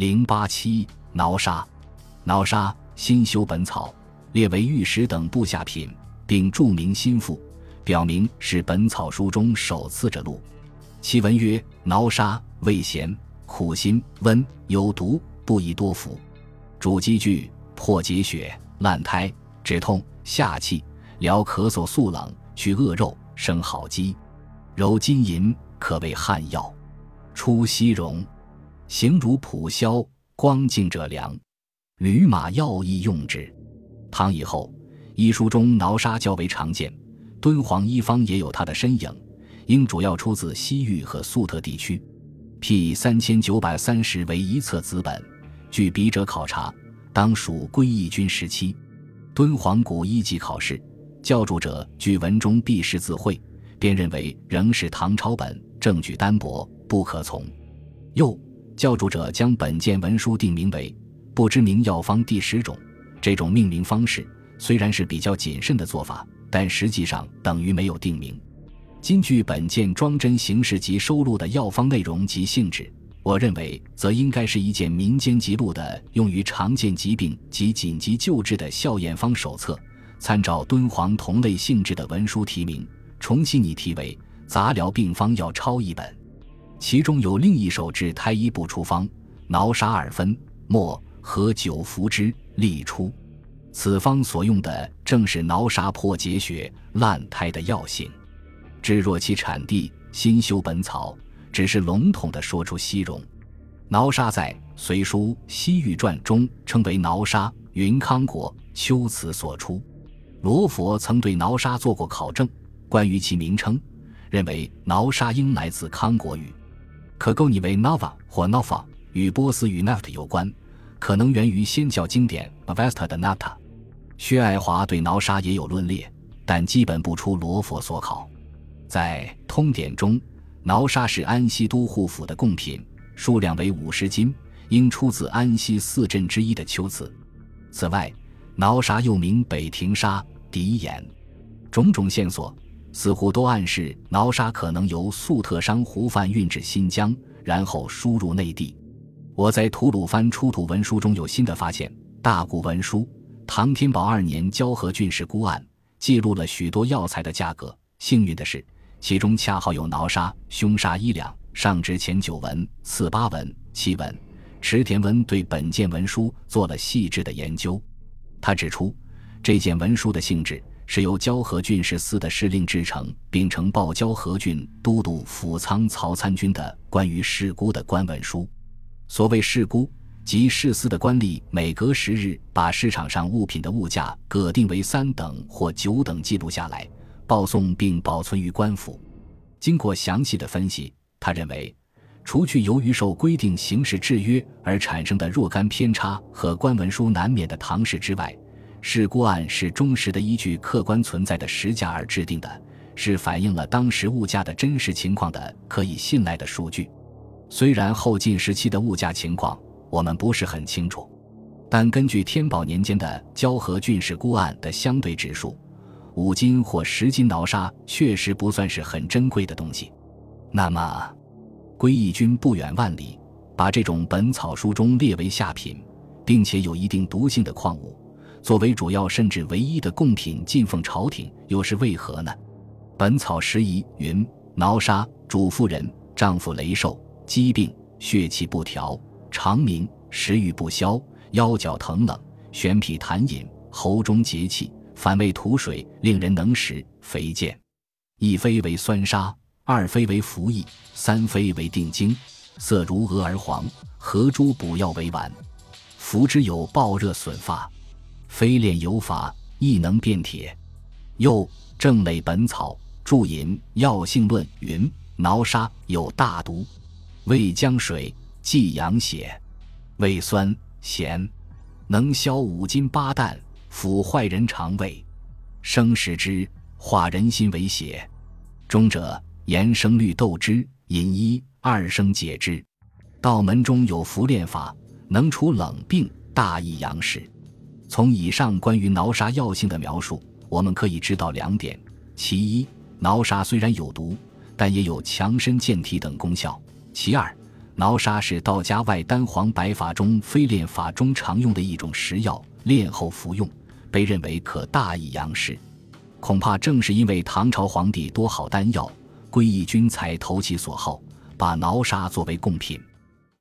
零八七挠沙，挠沙新修本草，列为玉石等部下品，并注明心腹，表明是本草书中首次着录。其文曰：挠沙味咸，苦辛，温，有毒，不宜多服。主积聚，破结血，烂胎，止痛，下气，疗咳嗽，速冷，去恶肉，生好肌，揉金银，可谓汗药。出西戎。形如蒲萧，光净者良。驴马药亦用之。唐以后，医书中挠砂较为常见，敦煌医方也有它的身影，应主要出自西域和粟特地区。P 三千九百三十为一册子本，据笔者考察，当属归义军时期。敦煌古一级考试教注者据文中避世字会，便认为仍是唐朝本，证据单薄，不可从。又。教主者将本件文书定名为“不知名药方第十种”，这种命名方式虽然是比较谨慎的做法，但实际上等于没有定名。根据本件装帧形式及收录的药方内容及性质，我认为则应该是一件民间记录的用于常见疾病及紧急救治的效验方手册。参照敦煌同类性质的文书题名，重新拟题为《杂疗病方药抄》一本。其中有另一首治胎衣不出方，挠沙二分，末和酒服之，利出。此方所用的正是挠沙破结血、烂胎的药性。至若其产地，新修本草只是笼统地说出西戎。挠沙在《隋书西域传》中称为挠沙，云康国秋辞所出。罗佛曾对挠沙做过考证，关于其名称，认为挠沙应来自康国语。可构拟为 Nava 或 Nafa，与波斯语 Naft 有关，可能源于先教经典 Avesta 的 Nata。薛爱华对挠沙也有论列，但基本不出罗佛所考。在通典中，挠沙是安西都护府的贡品，数量为五十斤，应出自安西四镇之一的秋子。此外，挠沙又名北庭沙、敌眼，种种线索。似乎都暗示挠沙可能由粟特商胡贩运至新疆，然后输入内地。我在吐鲁番出土文书中有新的发现，大古文书《唐天宝二年交河郡事孤案》记录了许多药材的价格。幸运的是，其中恰好有挠沙、凶沙一两。上至前九文、次八文、七文，池田文对本件文书做了细致的研究。他指出，这件文书的性质。是由交河郡士司的司令制成，并呈报交河郡都督府仓曹参军的关于事估的官文书。所谓事估，即市司的官吏每隔十日把市场上物品的物价各定为三等或九等记录下来，报送并保存于官府。经过详细的分析，他认为，除去由于受规定形式制约而产生的若干偏差和官文书难免的唐史之外，事故案是忠实的依据客观存在的实价而制定的，是反映了当时物价的真实情况的可以信赖的数据。虽然后晋时期的物价情况我们不是很清楚，但根据天宝年间的交河郡事估案的相对指数，五斤或十斤挠砂确实不算是很珍贵的东西。那么，归义军不远万里，把这种本草书中列为下品，并且有一定毒性的矿物。作为主要甚至唯一的贡品进奉朝廷，又是为何呢？《本草拾遗》云：挠沙，主妇人，丈夫雷受，疾病，血气不调，长鸣，食欲不消，腰脚疼冷，玄脾痰饮，喉中结气，反胃吐水，令人能食，肥健。一非为酸沙，二非为服液，三非为定经，色如鹅而黄，合诸补药为丸，服之有暴热损发。非炼有法，亦能变铁。又正类本草注引药性论云：挠沙有大毒，味姜水，济阳血，味酸咸，能消五斤八担，腐坏人肠胃，生食之，化人心为血。中者盐生绿豆汁，饮一二升解之。道门中有服炼法，能除冷病，大益阳实。从以上关于挠砂药性的描述，我们可以知道两点：其一，挠砂虽然有毒，但也有强身健体等功效；其二，挠砂是道家外丹黄白法中非炼法中常用的一种食药，炼后服用，被认为可大益阳实。恐怕正是因为唐朝皇帝多好丹药，归义军才投其所好，把挠砂作为贡品。